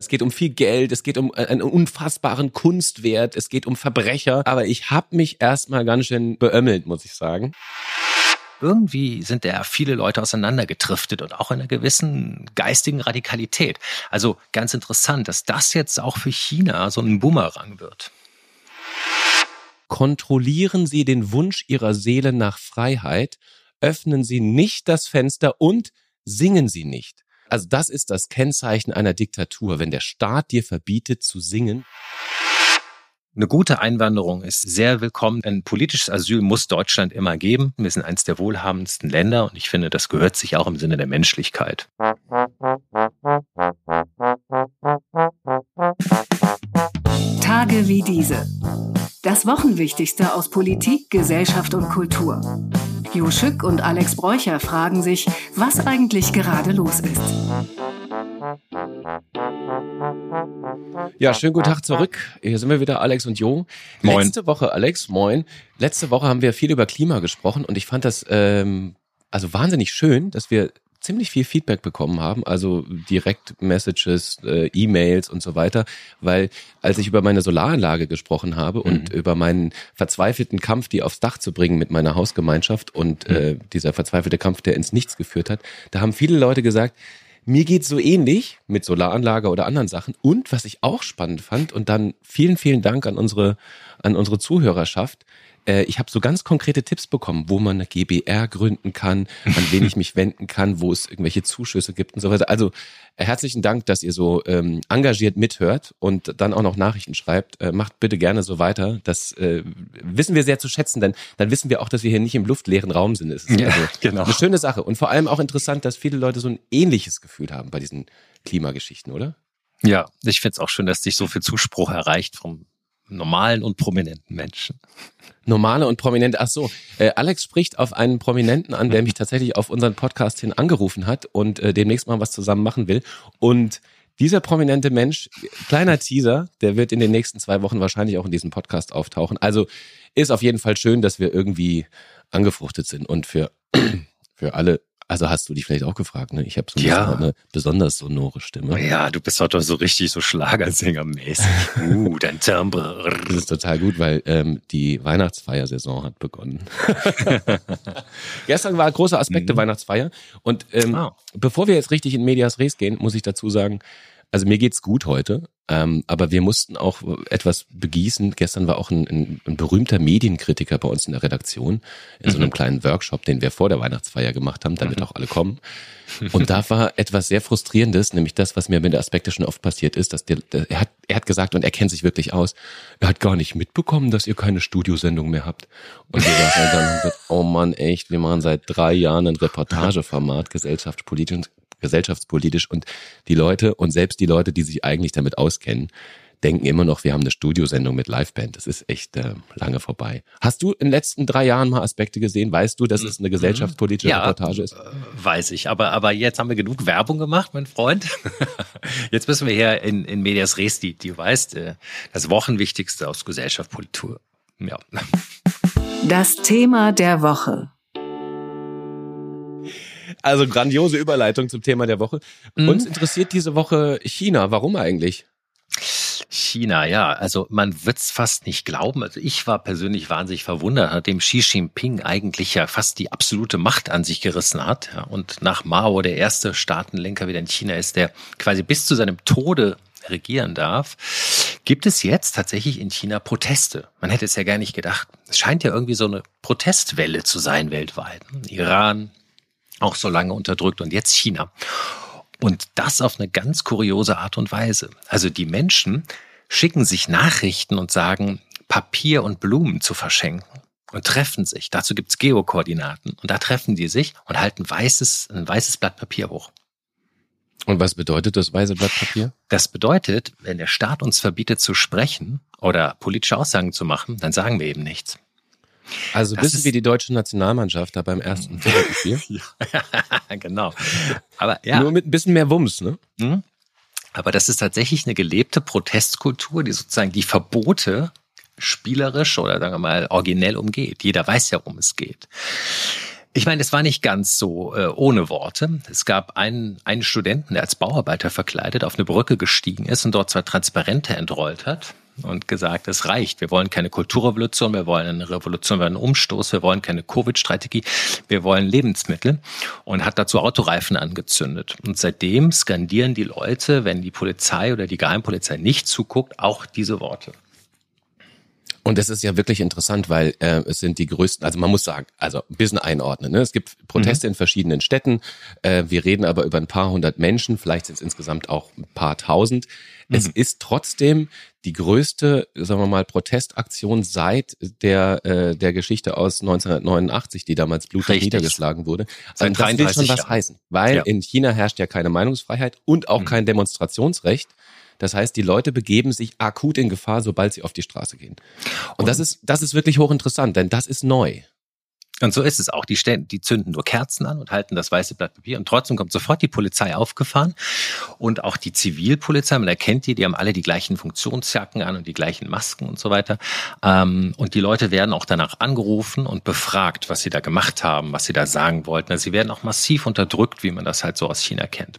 Es geht um viel Geld, es geht um einen unfassbaren Kunstwert, es geht um Verbrecher. Aber ich habe mich erstmal ganz schön beömmelt, muss ich sagen irgendwie sind da viele Leute auseinandergetriftet und auch in einer gewissen geistigen Radikalität. Also ganz interessant, dass das jetzt auch für China so ein Bumerang wird. Kontrollieren Sie den Wunsch Ihrer Seele nach Freiheit, öffnen Sie nicht das Fenster und singen Sie nicht. Also das ist das Kennzeichen einer Diktatur, wenn der Staat dir verbietet zu singen. Eine gute Einwanderung ist sehr willkommen. Ein politisches Asyl muss Deutschland immer geben. Wir sind eines der wohlhabendsten Länder und ich finde, das gehört sich auch im Sinne der Menschlichkeit. Tage wie diese. Das Wochenwichtigste aus Politik, Gesellschaft und Kultur. Jo Schück und Alex Bräucher fragen sich, was eigentlich gerade los ist. Ja, schönen guten Tag zurück. Hier sind wir wieder, Alex und Jo. Moin. Letzte Woche, Alex, moin. Letzte Woche haben wir viel über Klima gesprochen und ich fand das ähm, also wahnsinnig schön, dass wir ziemlich viel Feedback bekommen haben, also direkt Messages, äh, E-Mails und so weiter, weil als ich über meine Solaranlage gesprochen habe und mhm. über meinen verzweifelten Kampf, die aufs Dach zu bringen mit meiner Hausgemeinschaft und mhm. äh, dieser verzweifelte Kampf, der ins Nichts geführt hat, da haben viele Leute gesagt, mir geht's so ähnlich mit Solaranlage oder anderen Sachen. Und was ich auch spannend fand, und dann vielen, vielen Dank an unsere, an unsere Zuhörerschaft, äh, ich habe so ganz konkrete Tipps bekommen, wo man eine GBR gründen kann, an wen ich mich wenden kann, wo es irgendwelche Zuschüsse gibt und so weiter. Also äh, herzlichen Dank, dass ihr so ähm, engagiert mithört und dann auch noch Nachrichten schreibt. Äh, macht bitte gerne so weiter. Das äh, wissen wir sehr zu schätzen, denn dann wissen wir auch, dass wir hier nicht im luftleeren Raum sind. Das ist ja, also genau. eine schöne Sache und vor allem auch interessant, dass viele Leute so ein ähnliches Gefühl haben bei diesen Klimageschichten, oder? Ja, ich finde es auch schön, dass dich so viel Zuspruch erreicht vom normalen und prominenten Menschen. Normale und prominente, ach so. Äh, Alex spricht auf einen Prominenten an, der mich tatsächlich auf unseren Podcast hin angerufen hat und äh, demnächst mal was zusammen machen will. Und dieser prominente Mensch, kleiner Teaser, der wird in den nächsten zwei Wochen wahrscheinlich auch in diesem Podcast auftauchen. Also ist auf jeden Fall schön, dass wir irgendwie angefruchtet sind und für, für alle also hast du dich vielleicht auch gefragt, ne? Ich habe so ja. eine besonders sonore Stimme. Ja, du bist heute so richtig so Schlagersängermäßig. uh, dein Timbre. Das ist total gut, weil ähm, die Weihnachtsfeiersaison hat begonnen. Gestern war große Aspekte mhm. Weihnachtsfeier und ähm, oh. bevor wir jetzt richtig in Medias Res gehen, muss ich dazu sagen, also mir geht's gut heute, ähm, aber wir mussten auch etwas begießen. Gestern war auch ein, ein, ein berühmter Medienkritiker bei uns in der Redaktion in so einem mhm. kleinen Workshop, den wir vor der Weihnachtsfeier gemacht haben, damit mhm. auch alle kommen. Und da war etwas sehr frustrierendes, nämlich das, was mir mit der Aspekte schon oft passiert ist, dass der, der, er hat er hat gesagt und er kennt sich wirklich aus. Er hat gar nicht mitbekommen, dass ihr keine Studiosendung mehr habt. Und wir sagen dann, gesagt, oh Mann, echt, wir machen seit drei Jahren ein Reportageformat, gesellschaftspolitisch gesellschaftspolitisch und die Leute und selbst die Leute, die sich eigentlich damit auskennen, denken immer noch, wir haben eine Studiosendung mit Liveband. Das ist echt äh, lange vorbei. Hast du in den letzten drei Jahren mal Aspekte gesehen? Weißt du, dass es eine gesellschaftspolitische ja, Reportage ist? Äh, weiß ich, aber, aber jetzt haben wir genug Werbung gemacht, mein Freund. Jetzt müssen wir hier in, in Medias Res, die, die weißt, äh, das Wochenwichtigste aus Gesellschaftspolitur. Ja. Das Thema der Woche. Also grandiose Überleitung zum Thema der Woche. Mhm. Uns interessiert diese Woche China. Warum eigentlich? China, ja, also man wird's fast nicht glauben. Also ich war persönlich wahnsinnig verwundert, nachdem Xi Jinping eigentlich ja fast die absolute Macht an sich gerissen hat ja, und nach Mao der erste Staatenlenker wieder in China ist, der quasi bis zu seinem Tode regieren darf, gibt es jetzt tatsächlich in China Proteste. Man hätte es ja gar nicht gedacht. Es scheint ja irgendwie so eine Protestwelle zu sein weltweit. Iran, auch so lange unterdrückt und jetzt China. Und das auf eine ganz kuriose Art und Weise. Also die Menschen schicken sich Nachrichten und sagen, Papier und Blumen zu verschenken und treffen sich. Dazu gibt's Geokoordinaten. Und da treffen die sich und halten weißes, ein weißes Blatt Papier hoch. Und was bedeutet das weiße Blatt Papier? Das bedeutet, wenn der Staat uns verbietet zu sprechen oder politische Aussagen zu machen, dann sagen wir eben nichts. Also das wissen wir die deutsche Nationalmannschaft da beim ersten Spiel. ja, genau. Aber ja. Nur mit ein bisschen mehr Wumms, ne? Mhm. Aber das ist tatsächlich eine gelebte Protestkultur, die sozusagen die Verbote spielerisch oder sagen wir mal originell umgeht. Jeder weiß ja, worum es geht. Ich meine, es war nicht ganz so äh, ohne Worte. Es gab einen, einen Studenten, der als Bauarbeiter verkleidet auf eine Brücke gestiegen ist und dort zwei Transparente entrollt hat und gesagt, es reicht. Wir wollen keine Kulturrevolution, wir wollen eine Revolution, wir wollen einen Umstoß, wir wollen keine Covid-Strategie, wir wollen Lebensmittel und hat dazu Autoreifen angezündet. Und seitdem skandieren die Leute, wenn die Polizei oder die Geheimpolizei nicht zuguckt, auch diese Worte. Und das ist ja wirklich interessant, weil äh, es sind die größten, also man muss sagen, also ein bisschen einordnen. Ne? Es gibt Proteste mhm. in verschiedenen Städten. Äh, wir reden aber über ein paar hundert Menschen, vielleicht sind es insgesamt auch ein paar tausend. Mhm. Es ist trotzdem die größte, sagen wir mal, Protestaktion seit der äh, der Geschichte aus 1989, die damals blutig niedergeschlagen wurde. Also das will schon was heißen, weil ja. in China herrscht ja keine Meinungsfreiheit und auch mhm. kein Demonstrationsrecht. Das heißt, die Leute begeben sich akut in Gefahr, sobald sie auf die Straße gehen. Und, und das ist, das ist wirklich hochinteressant, denn das ist neu. Und so ist es auch. Die, stellen, die zünden nur Kerzen an und halten das weiße Blatt Papier. Und trotzdem kommt sofort die Polizei aufgefahren. Und auch die Zivilpolizei, man erkennt die, die haben alle die gleichen Funktionsjacken an und die gleichen Masken und so weiter. Ähm, und die Leute werden auch danach angerufen und befragt, was sie da gemacht haben, was sie da sagen wollten. Also sie werden auch massiv unterdrückt, wie man das halt so aus China kennt.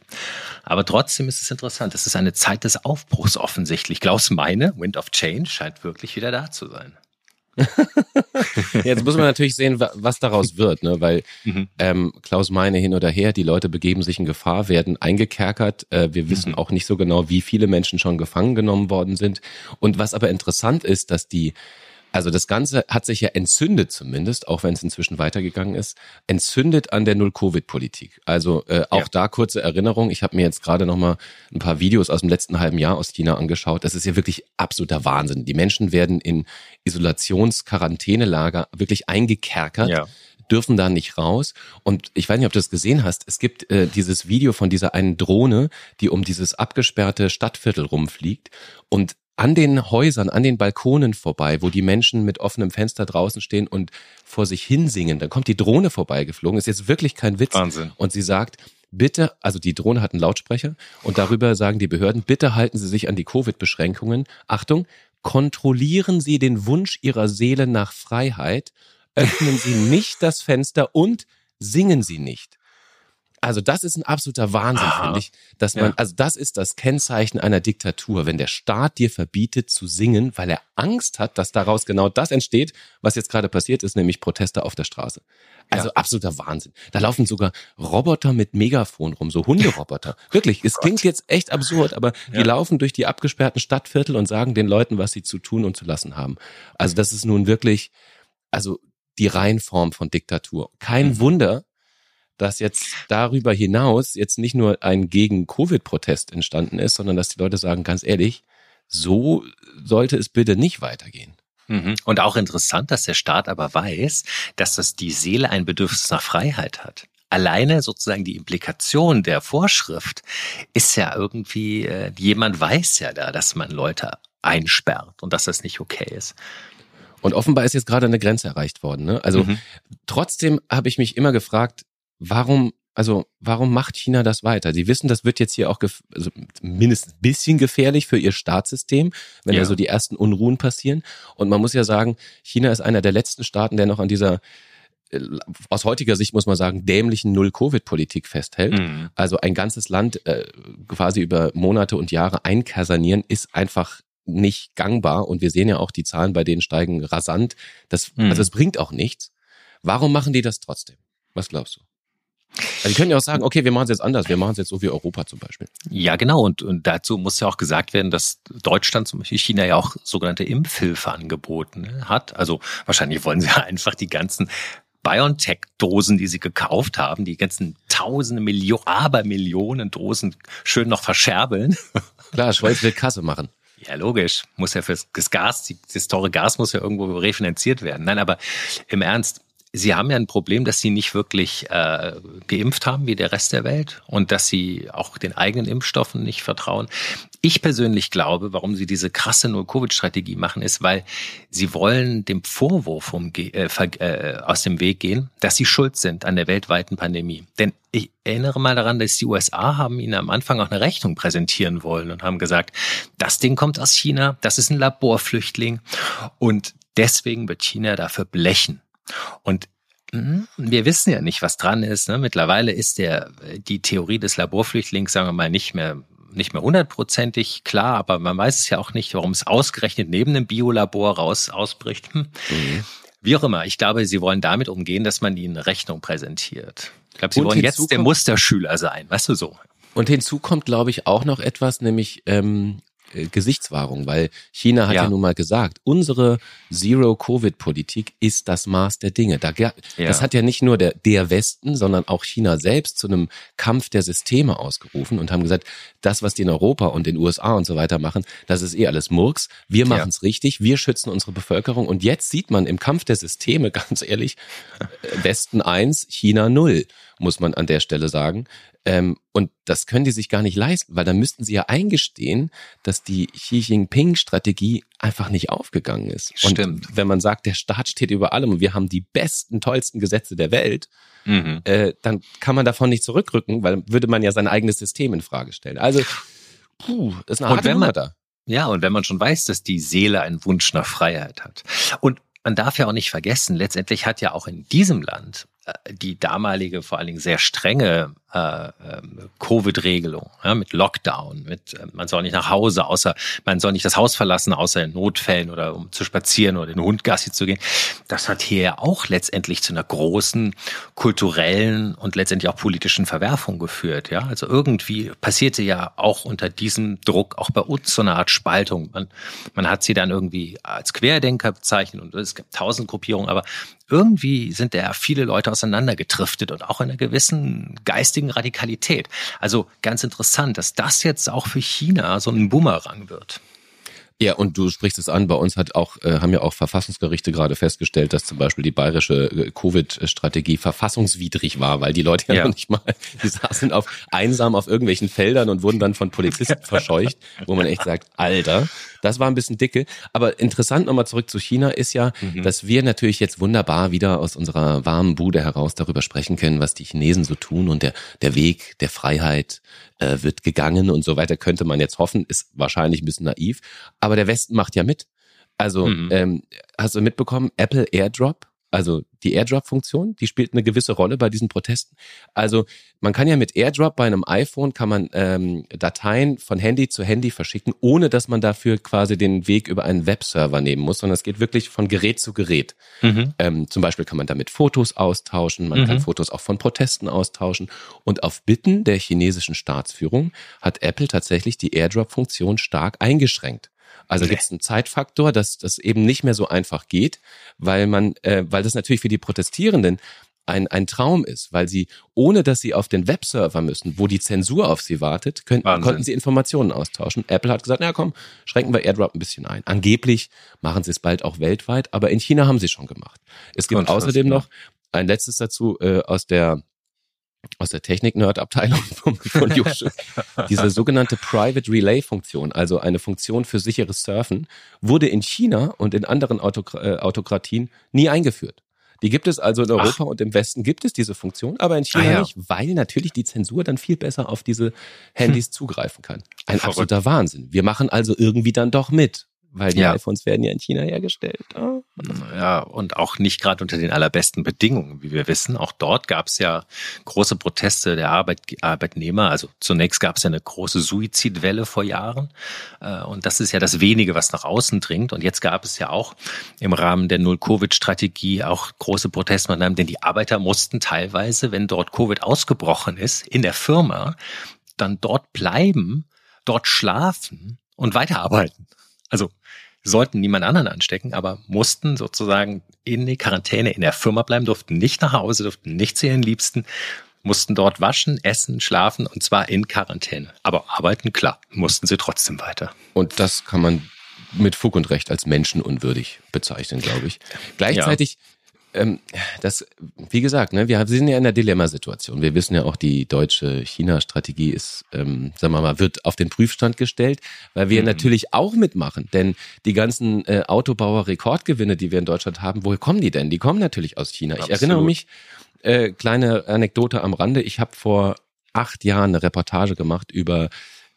Aber trotzdem ist es interessant. Es ist eine Zeit des Aufbruchs offensichtlich. Klaus Meine, Wind of Change, scheint wirklich wieder da zu sein. Jetzt muss man natürlich sehen, was daraus wird, ne? weil mhm. ähm, Klaus meine hin oder her, die Leute begeben sich in Gefahr, werden eingekerkert. Äh, wir wissen mhm. auch nicht so genau, wie viele Menschen schon gefangen genommen worden sind. Und was aber interessant ist, dass die also das Ganze hat sich ja entzündet zumindest, auch wenn es inzwischen weitergegangen ist, entzündet an der Null-Covid-Politik. Also äh, auch ja. da kurze Erinnerung. Ich habe mir jetzt gerade noch mal ein paar Videos aus dem letzten halben Jahr aus China angeschaut. Das ist ja wirklich absoluter Wahnsinn. Die Menschen werden in Isolations-Quarantänelager wirklich eingekerkert. Ja dürfen da nicht raus. Und ich weiß nicht, ob du das gesehen hast. Es gibt äh, dieses Video von dieser einen Drohne, die um dieses abgesperrte Stadtviertel rumfliegt. Und an den Häusern, an den Balkonen vorbei, wo die Menschen mit offenem Fenster draußen stehen und vor sich hinsingen. Dann kommt die Drohne vorbeigeflogen. Ist jetzt wirklich kein Witz. Wahnsinn. Und sie sagt, bitte, also die Drohne hat einen Lautsprecher und darüber sagen die Behörden, bitte halten Sie sich an die Covid-Beschränkungen. Achtung, kontrollieren Sie den Wunsch Ihrer Seele nach Freiheit, öffnen Sie nicht das Fenster und singen Sie nicht. Also das ist ein absoluter Wahnsinn, ah, finde ich, dass man, ja. also das ist das Kennzeichen einer Diktatur, wenn der Staat dir verbietet zu singen, weil er Angst hat, dass daraus genau das entsteht, was jetzt gerade passiert ist, nämlich Proteste auf der Straße. Also ja. absoluter Wahnsinn. Da laufen sogar Roboter mit Megafon rum, so Hunderoboter. Wirklich, es klingt jetzt echt absurd, aber die ja. laufen durch die abgesperrten Stadtviertel und sagen den Leuten, was sie zu tun und zu lassen haben. Also das ist nun wirklich, also die Reinform von Diktatur. Kein mhm. Wunder, dass jetzt darüber hinaus jetzt nicht nur ein Gegen-Covid-Protest entstanden ist, sondern dass die Leute sagen, ganz ehrlich, so sollte es bitte nicht weitergehen. Mhm. Und auch interessant, dass der Staat aber weiß, dass das die Seele ein Bedürfnis nach Freiheit hat. Alleine sozusagen die Implikation der Vorschrift ist ja irgendwie, äh, jemand weiß ja da, dass man Leute einsperrt und dass das nicht okay ist. Und offenbar ist jetzt gerade eine Grenze erreicht worden. Ne? Also mhm. trotzdem habe ich mich immer gefragt, warum, also warum macht China das weiter? Sie wissen, das wird jetzt hier auch also mindestens ein bisschen gefährlich für ihr Staatssystem, wenn ja. da so die ersten Unruhen passieren. Und man muss ja sagen, China ist einer der letzten Staaten, der noch an dieser äh, aus heutiger Sicht muss man sagen, dämlichen Null-Covid-Politik festhält. Mhm. Also ein ganzes Land äh, quasi über Monate und Jahre einkasernieren, ist einfach nicht gangbar. Und wir sehen ja auch, die Zahlen bei denen steigen rasant. Das, mhm. Also es bringt auch nichts. Warum machen die das trotzdem? Was glaubst du? Also die können ja auch sagen, okay, wir machen es jetzt anders, wir machen es jetzt so wie Europa zum Beispiel. Ja, genau. Und, und dazu muss ja auch gesagt werden, dass Deutschland zum Beispiel China ja auch sogenannte Impfhilfe angeboten ne, hat. Also wahrscheinlich wollen sie ja einfach die ganzen BioNTech-Dosen, die sie gekauft haben, die ganzen tausende Millionen, aber Millionen Dosen schön noch verscherbeln. Klar, Schweiz will Kasse machen. Ja, logisch. Muss ja fürs das Gas, das teure Gas muss ja irgendwo refinanziert werden. Nein, aber im Ernst, Sie haben ja ein Problem, dass Sie nicht wirklich äh, geimpft haben wie der Rest der Welt und dass Sie auch den eigenen Impfstoffen nicht vertrauen. Ich persönlich glaube, warum Sie diese krasse Null-Covid-Strategie machen, ist, weil Sie wollen dem Vorwurf um, äh, äh, aus dem Weg gehen, dass Sie schuld sind an der weltweiten Pandemie. Denn ich erinnere mal daran, dass die USA haben Ihnen am Anfang auch eine Rechnung präsentieren wollen und haben gesagt, das Ding kommt aus China, das ist ein Laborflüchtling und deswegen wird China dafür blechen. Und hm, wir wissen ja nicht, was dran ist. Ne? Mittlerweile ist der, die Theorie des Laborflüchtlings, sagen wir mal, nicht mehr nicht mehr hundertprozentig klar, aber man weiß es ja auch nicht, warum es ausgerechnet neben dem Biolabor raus ausbricht. Hm. Mhm. Wie auch immer, ich glaube, sie wollen damit umgehen, dass man ihnen Rechnung präsentiert. Ich glaube, sie Und wollen jetzt der Musterschüler sein, weißt du so. Und hinzu kommt, glaube ich, auch noch etwas, nämlich ähm, äh, Gesichtswahrung, weil China hat ja. ja nun mal gesagt, unsere Zero-Covid-Politik ist das Maß der Dinge. Da, ja. Das hat ja nicht nur der, der Westen, sondern auch China selbst zu einem Kampf der Systeme ausgerufen und haben gesagt, das, was die in Europa und den USA und so weiter machen, das ist eh alles Murks. Wir machen es ja. richtig, wir schützen unsere Bevölkerung. Und jetzt sieht man im Kampf der Systeme, ganz ehrlich, äh, Westen eins, China null, muss man an der Stelle sagen. Ähm, und das können die sich gar nicht leisten, weil dann müssten sie ja eingestehen, dass die Xi Jinping-Strategie einfach nicht aufgegangen ist. Stimmt. Und wenn man sagt, der Staat steht über allem und wir haben die besten, tollsten Gesetze der Welt, mhm. äh, dann kann man davon nicht zurückrücken, weil würde man ja sein eigenes System in Frage stellen. Also, puh, ist eine harte Nummer da. Ja, und wenn man schon weiß, dass die Seele einen Wunsch nach Freiheit hat. Und man darf ja auch nicht vergessen, letztendlich hat ja auch in diesem Land die damalige, vor allen Dingen sehr strenge äh, ähm, Covid-Regelung, ja, mit Lockdown, mit äh, man soll nicht nach Hause, außer man soll nicht das Haus verlassen, außer in Notfällen oder um zu spazieren oder den Hund Gassi zu gehen. Das hat hier ja auch letztendlich zu einer großen kulturellen und letztendlich auch politischen Verwerfung geführt. Ja, also irgendwie passierte ja auch unter diesem Druck auch bei uns so eine Art Spaltung. Man, man hat sie dann irgendwie als Querdenker bezeichnet und es gibt tausend Gruppierungen, aber irgendwie sind da viele Leute auseinandergetriftet und auch in einer gewissen geistigen Radikalität. Also ganz interessant, dass das jetzt auch für China so ein Bumerang wird. Ja, und du sprichst es an, bei uns hat auch, äh, haben ja auch Verfassungsgerichte gerade festgestellt, dass zum Beispiel die bayerische äh, Covid-Strategie verfassungswidrig war, weil die Leute ja, ja, noch nicht mal, die saßen auf einsam auf irgendwelchen Feldern und wurden dann von Polizisten verscheucht, wo man echt sagt, Alter, das war ein bisschen dicke. Aber interessant nochmal zurück zu China ist ja, mhm. dass wir natürlich jetzt wunderbar wieder aus unserer warmen Bude heraus darüber sprechen können, was die Chinesen so tun und der, der Weg der Freiheit äh, wird gegangen und so weiter, könnte man jetzt hoffen, ist wahrscheinlich ein bisschen naiv. Aber der Westen macht ja mit. Also mhm. ähm, hast du mitbekommen, Apple AirDrop also die AirDrop-Funktion, die spielt eine gewisse Rolle bei diesen Protesten. Also man kann ja mit AirDrop bei einem iPhone kann man ähm, Dateien von Handy zu Handy verschicken, ohne dass man dafür quasi den Weg über einen Webserver nehmen muss, sondern es geht wirklich von Gerät zu Gerät. Mhm. Ähm, zum Beispiel kann man damit Fotos austauschen, man mhm. kann Fotos auch von Protesten austauschen. Und auf Bitten der chinesischen Staatsführung hat Apple tatsächlich die AirDrop-Funktion stark eingeschränkt. Also okay. gibt es einen Zeitfaktor, dass das eben nicht mehr so einfach geht, weil man, äh, weil das natürlich für die Protestierenden ein, ein Traum ist, weil sie, ohne dass sie auf den Webserver müssen, wo die Zensur auf sie wartet, können, konnten sie Informationen austauschen. Apple hat gesagt, na komm, schränken wir AirDrop ein bisschen ein. Angeblich machen sie es bald auch weltweit, aber in China haben sie schon gemacht. Es gibt außerdem noch ein letztes dazu äh, aus der aus der Technik-Nerd-Abteilung von, von Jusche, diese sogenannte Private Relay-Funktion, also eine Funktion für sicheres Surfen, wurde in China und in anderen Autokra äh, Autokratien nie eingeführt. Die gibt es also in Europa Ach. und im Westen gibt es diese Funktion, aber in China ah, ja. nicht, weil natürlich die Zensur dann viel besser auf diese Handys hm. zugreifen kann. Ein Verrückt. absoluter Wahnsinn. Wir machen also irgendwie dann doch mit weil die ja. iPhones werden ja in China hergestellt. Oh. Ja, und auch nicht gerade unter den allerbesten Bedingungen, wie wir wissen. Auch dort gab es ja große Proteste der Arbeit, Arbeitnehmer. Also zunächst gab es ja eine große Suizidwelle vor Jahren. Äh, und das ist ja das wenige, was nach außen dringt. Und jetzt gab es ja auch im Rahmen der Null-Covid-Strategie auch große Protestmaßnahmen, denn die Arbeiter mussten teilweise, wenn dort Covid ausgebrochen ist, in der Firma, dann dort bleiben, dort schlafen und weiterarbeiten. Also sollten niemand anderen anstecken, aber mussten sozusagen in die Quarantäne in der Firma bleiben, durften nicht nach Hause, durften nicht zu ihren Liebsten, mussten dort waschen, essen, schlafen und zwar in Quarantäne. Aber arbeiten, klar, mussten sie trotzdem weiter. Und das kann man mit Fug und Recht als menschenunwürdig bezeichnen, glaube ich. Gleichzeitig ja ähm, das, wie gesagt, ne, wir sind ja in der Dilemmasituation. Wir wissen ja auch, die deutsche China-Strategie ist, ähm, sagen wir mal, wird auf den Prüfstand gestellt, weil wir mhm. natürlich auch mitmachen. Denn die ganzen äh, Autobauer-Rekordgewinne, die wir in Deutschland haben, woher kommen die denn? Die kommen natürlich aus China. Absolut. Ich erinnere mich, äh, kleine Anekdote am Rande, ich habe vor acht Jahren eine Reportage gemacht über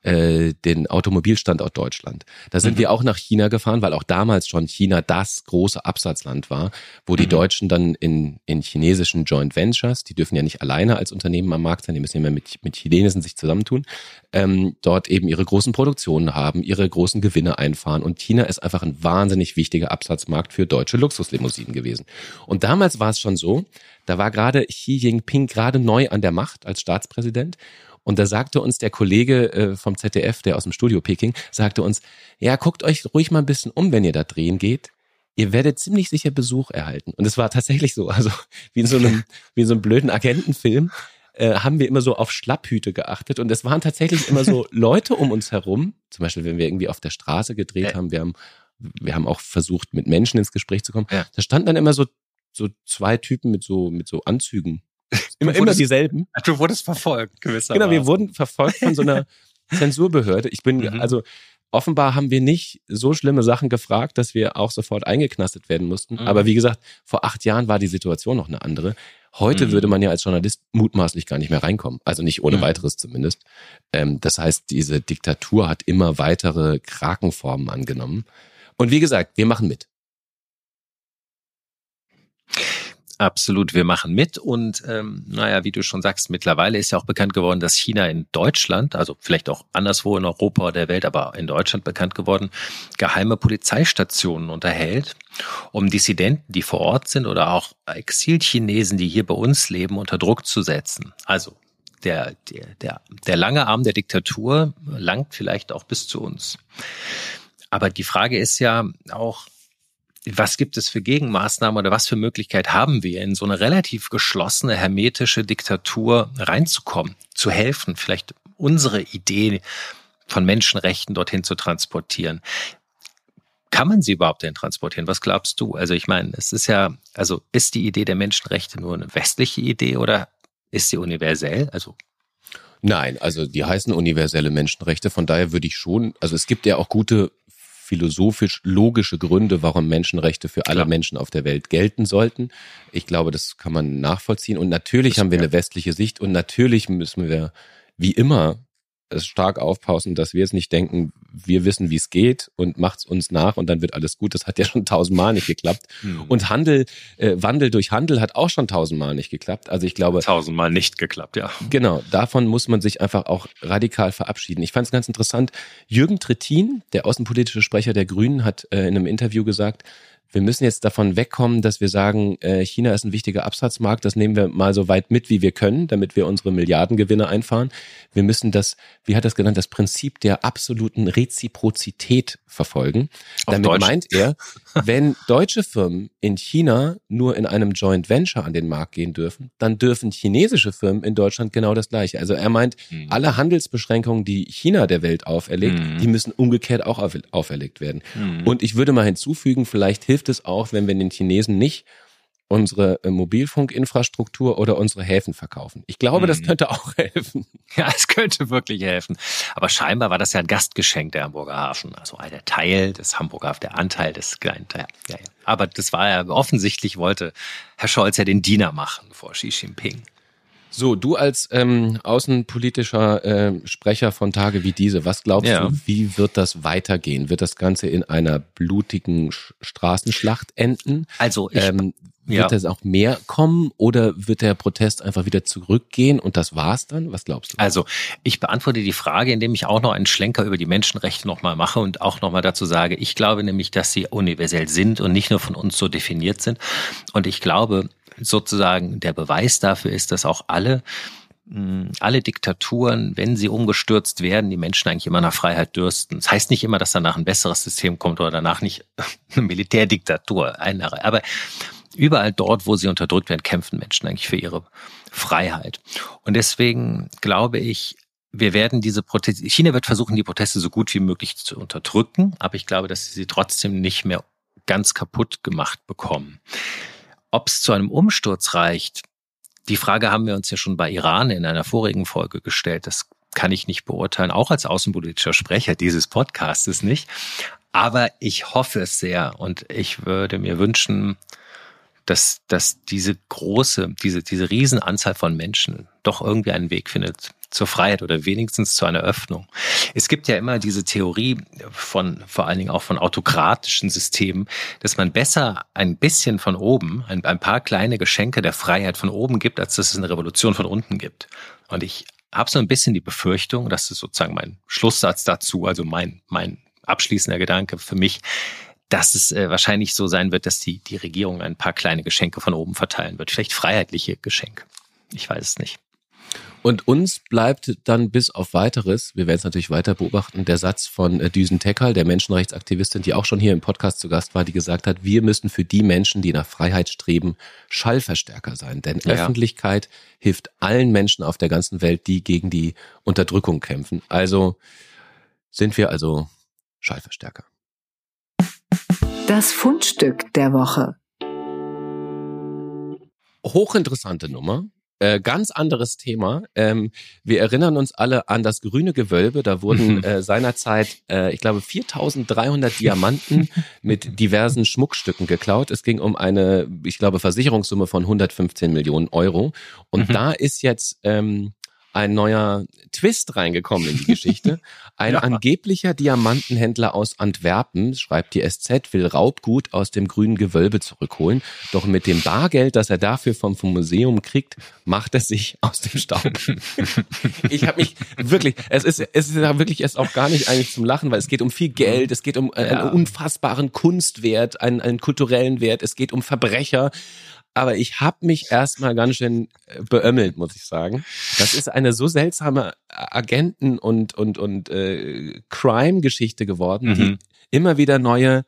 äh, den Automobilstandort Deutschland. Da sind mhm. wir auch nach China gefahren, weil auch damals schon China das große Absatzland war, wo die mhm. Deutschen dann in, in chinesischen Joint Ventures, die dürfen ja nicht alleine als Unternehmen am Markt sein, die müssen immer mit, mit Chinesen sich zusammentun, ähm, dort eben ihre großen Produktionen haben, ihre großen Gewinne einfahren. Und China ist einfach ein wahnsinnig wichtiger Absatzmarkt für deutsche Luxuslimousinen gewesen. Und damals war es schon so, da war gerade Xi Jinping gerade neu an der Macht als Staatspräsident. Und da sagte uns der Kollege äh, vom ZDF, der aus dem Studio Peking, sagte uns, ja, guckt euch ruhig mal ein bisschen um, wenn ihr da drehen geht. Ihr werdet ziemlich sicher Besuch erhalten. Und es war tatsächlich so, also wie in so einem, wie in so einem blöden Agentenfilm äh, haben wir immer so auf Schlapphüte geachtet. Und es waren tatsächlich immer so Leute um uns herum, zum Beispiel, wenn wir irgendwie auf der Straße gedreht haben, wir haben, wir haben auch versucht, mit Menschen ins Gespräch zu kommen. Ja. Da standen dann immer so, so zwei Typen mit so, mit so Anzügen immer, immer dieselben. Du wurdest verfolgt, gewissermaßen. Genau, wir wurden verfolgt von so einer Zensurbehörde. Ich bin, mhm. also offenbar haben wir nicht so schlimme Sachen gefragt, dass wir auch sofort eingeknastet werden mussten. Mhm. Aber wie gesagt, vor acht Jahren war die Situation noch eine andere. Heute mhm. würde man ja als Journalist mutmaßlich gar nicht mehr reinkommen. Also nicht ohne mhm. weiteres zumindest. Ähm, das heißt, diese Diktatur hat immer weitere Krakenformen angenommen. Und wie gesagt, wir machen mit. Absolut, wir machen mit und ähm, naja, wie du schon sagst, mittlerweile ist ja auch bekannt geworden, dass China in Deutschland, also vielleicht auch anderswo in Europa oder der Welt, aber in Deutschland bekannt geworden, geheime Polizeistationen unterhält, um Dissidenten, die vor Ort sind oder auch Exilchinesen, die hier bei uns leben, unter Druck zu setzen. Also der, der, der, der lange Arm der Diktatur langt vielleicht auch bis zu uns. Aber die Frage ist ja auch, was gibt es für Gegenmaßnahmen oder was für Möglichkeit haben wir, in so eine relativ geschlossene, hermetische Diktatur reinzukommen, zu helfen, vielleicht unsere Idee von Menschenrechten dorthin zu transportieren? Kann man sie überhaupt denn transportieren? Was glaubst du? Also ich meine, es ist ja, also ist die Idee der Menschenrechte nur eine westliche Idee oder ist sie universell? Also Nein, also die heißen universelle Menschenrechte. Von daher würde ich schon, also es gibt ja auch gute philosophisch-logische Gründe, warum Menschenrechte für alle Klar. Menschen auf der Welt gelten sollten. Ich glaube, das kann man nachvollziehen. Und natürlich das haben wir eine westliche Sicht und natürlich müssen wir, wie immer, stark aufpassen, dass wir es nicht denken, wir wissen, wie es geht und macht's uns nach und dann wird alles gut. Das hat ja schon tausendmal nicht geklappt. Hm. Und Handel, äh, Wandel durch Handel hat auch schon tausendmal nicht geklappt. Also ich glaube. Tausendmal nicht geklappt, ja. Genau. Davon muss man sich einfach auch radikal verabschieden. Ich fand es ganz interessant. Jürgen Trittin, der außenpolitische Sprecher der Grünen, hat äh, in einem Interview gesagt, wir müssen jetzt davon wegkommen, dass wir sagen, äh, China ist ein wichtiger Absatzmarkt, das nehmen wir mal so weit mit, wie wir können, damit wir unsere Milliardengewinne einfahren. Wir müssen das, wie hat das genannt, das Prinzip der absoluten Reziprozität verfolgen. Auf damit Deutsch. meint er, wenn deutsche Firmen in China nur in einem Joint Venture an den Markt gehen dürfen, dann dürfen chinesische Firmen in Deutschland genau das Gleiche. Also er meint, mhm. alle Handelsbeschränkungen, die China der Welt auferlegt, mhm. die müssen umgekehrt auch auferlegt werden. Mhm. Und ich würde mal hinzufügen, vielleicht hilft es auch, wenn wir den Chinesen nicht unsere äh, Mobilfunkinfrastruktur oder unsere Häfen verkaufen. Ich glaube, das mhm. könnte auch helfen. Ja, es könnte wirklich helfen. Aber scheinbar war das ja ein Gastgeschenk der Hamburger Hafen. Also der Teil des Hamburger Hafen, der Anteil des kleinen ja, ja, ja. Aber das war ja offensichtlich wollte Herr Scholz ja den Diener machen vor Xi Jinping. So, du als ähm, außenpolitischer äh, Sprecher von Tage wie diese, was glaubst ja. du, wie wird das weitergehen? Wird das Ganze in einer blutigen Straßenschlacht enden? Also ich, ähm, wird ja. es auch mehr kommen oder wird der Protest einfach wieder zurückgehen und das war's dann? Was glaubst du? Also ich beantworte die Frage, indem ich auch noch einen Schlenker über die Menschenrechte nochmal mache und auch nochmal dazu sage, ich glaube nämlich, dass sie universell sind und nicht nur von uns so definiert sind. Und ich glaube sozusagen, der Beweis dafür ist, dass auch alle alle Diktaturen, wenn sie umgestürzt werden, die Menschen eigentlich immer nach Freiheit dürsten. Das heißt nicht immer, dass danach ein besseres System kommt oder danach nicht eine Militärdiktatur. Aber überall dort, wo sie unterdrückt werden, kämpfen Menschen eigentlich für ihre Freiheit. Und deswegen glaube ich, wir werden diese Proteste, China wird versuchen, die Proteste so gut wie möglich zu unterdrücken, aber ich glaube, dass sie sie trotzdem nicht mehr ganz kaputt gemacht bekommen. Ob es zu einem Umsturz reicht, die Frage haben wir uns ja schon bei Iran in einer vorigen Folge gestellt. Das kann ich nicht beurteilen, auch als außenpolitischer Sprecher dieses Podcastes nicht. Aber ich hoffe es sehr und ich würde mir wünschen, dass, dass diese große, diese, diese Riesenanzahl von Menschen doch irgendwie einen Weg findet, zur Freiheit oder wenigstens zu einer Öffnung. Es gibt ja immer diese Theorie von, vor allen Dingen auch von autokratischen Systemen, dass man besser ein bisschen von oben, ein, ein paar kleine Geschenke der Freiheit von oben gibt, als dass es eine Revolution von unten gibt. Und ich habe so ein bisschen die Befürchtung, das ist sozusagen mein Schlusssatz dazu, also mein, mein abschließender Gedanke für mich, dass es äh, wahrscheinlich so sein wird, dass die, die Regierung ein paar kleine Geschenke von oben verteilen wird. Vielleicht freiheitliche Geschenke. Ich weiß es nicht. Und uns bleibt dann bis auf weiteres, wir werden es natürlich weiter beobachten, der Satz von äh, Düsen Tekal, der Menschenrechtsaktivistin, die auch schon hier im Podcast zu Gast war, die gesagt hat, wir müssen für die Menschen, die nach Freiheit streben, Schallverstärker sein. Denn ja. Öffentlichkeit hilft allen Menschen auf der ganzen Welt, die gegen die Unterdrückung kämpfen. Also sind wir also Schallverstärker. Das Fundstück der Woche. Hochinteressante Nummer. Äh, ganz anderes Thema. Ähm, wir erinnern uns alle an das grüne Gewölbe. Da wurden mhm. äh, seinerzeit, äh, ich glaube, 4300 Diamanten mit diversen Schmuckstücken geklaut. Es ging um eine, ich glaube, Versicherungssumme von 115 Millionen Euro. Und mhm. da ist jetzt ähm, ein neuer Twist reingekommen in die Geschichte. Ein ja. angeblicher Diamantenhändler aus Antwerpen, schreibt die SZ, will Raubgut aus dem grünen Gewölbe zurückholen. Doch mit dem Bargeld, das er dafür vom, vom Museum kriegt, macht er sich aus dem Staub. ich habe mich wirklich, es ist, es ist ja wirklich erst auch gar nicht eigentlich zum Lachen, weil es geht um viel Geld, es geht um einen unfassbaren Kunstwert, einen, einen kulturellen Wert, es geht um Verbrecher aber ich habe mich erstmal ganz schön äh, beömmelt, muss ich sagen. Das ist eine so seltsame Agenten- und, und, und äh, Crime-Geschichte geworden, mhm. die immer wieder neue,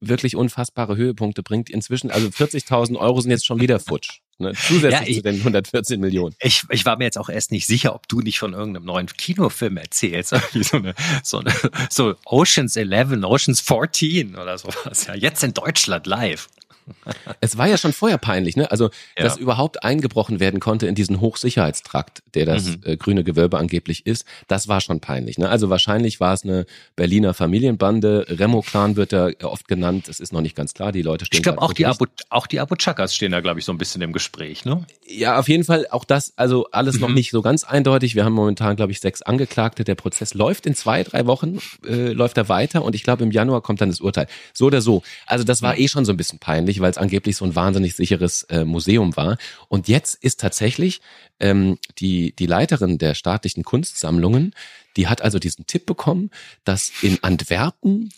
wirklich unfassbare Höhepunkte bringt. Inzwischen, also 40.000 Euro sind jetzt schon wieder futsch. Ne? Zusätzlich ja, ich, zu den 114 Millionen. Ich, ich war mir jetzt auch erst nicht sicher, ob du nicht von irgendeinem neuen Kinofilm erzählst. so, eine, so, eine, so Oceans 11, Oceans 14 oder sowas. Ja, jetzt in Deutschland live. Es war ja schon vorher peinlich, ne? Also, ja. dass überhaupt eingebrochen werden konnte in diesen Hochsicherheitstrakt, der das mhm. äh, grüne Gewölbe angeblich ist, das war schon peinlich, ne? Also wahrscheinlich war es eine Berliner Familienbande, Remo-Clan wird da oft genannt, es ist noch nicht ganz klar, die Leute stehen Ich glaube auch die Abu, auch die Abu Chakas stehen da glaube ich so ein bisschen im Gespräch, ne? Ja, auf jeden Fall auch das, also alles mhm. noch nicht so ganz eindeutig. Wir haben momentan glaube ich sechs Angeklagte, der Prozess läuft in zwei, drei Wochen äh, läuft er weiter und ich glaube im Januar kommt dann das Urteil. So oder so. Also das war mhm. eh schon so ein bisschen peinlich angeblich, weil es angeblich so ein wahnsinnig sicheres äh, Museum war. Und jetzt ist tatsächlich ähm, die, die Leiterin der staatlichen Kunstsammlungen, die hat also diesen Tipp bekommen, dass in Antwerpen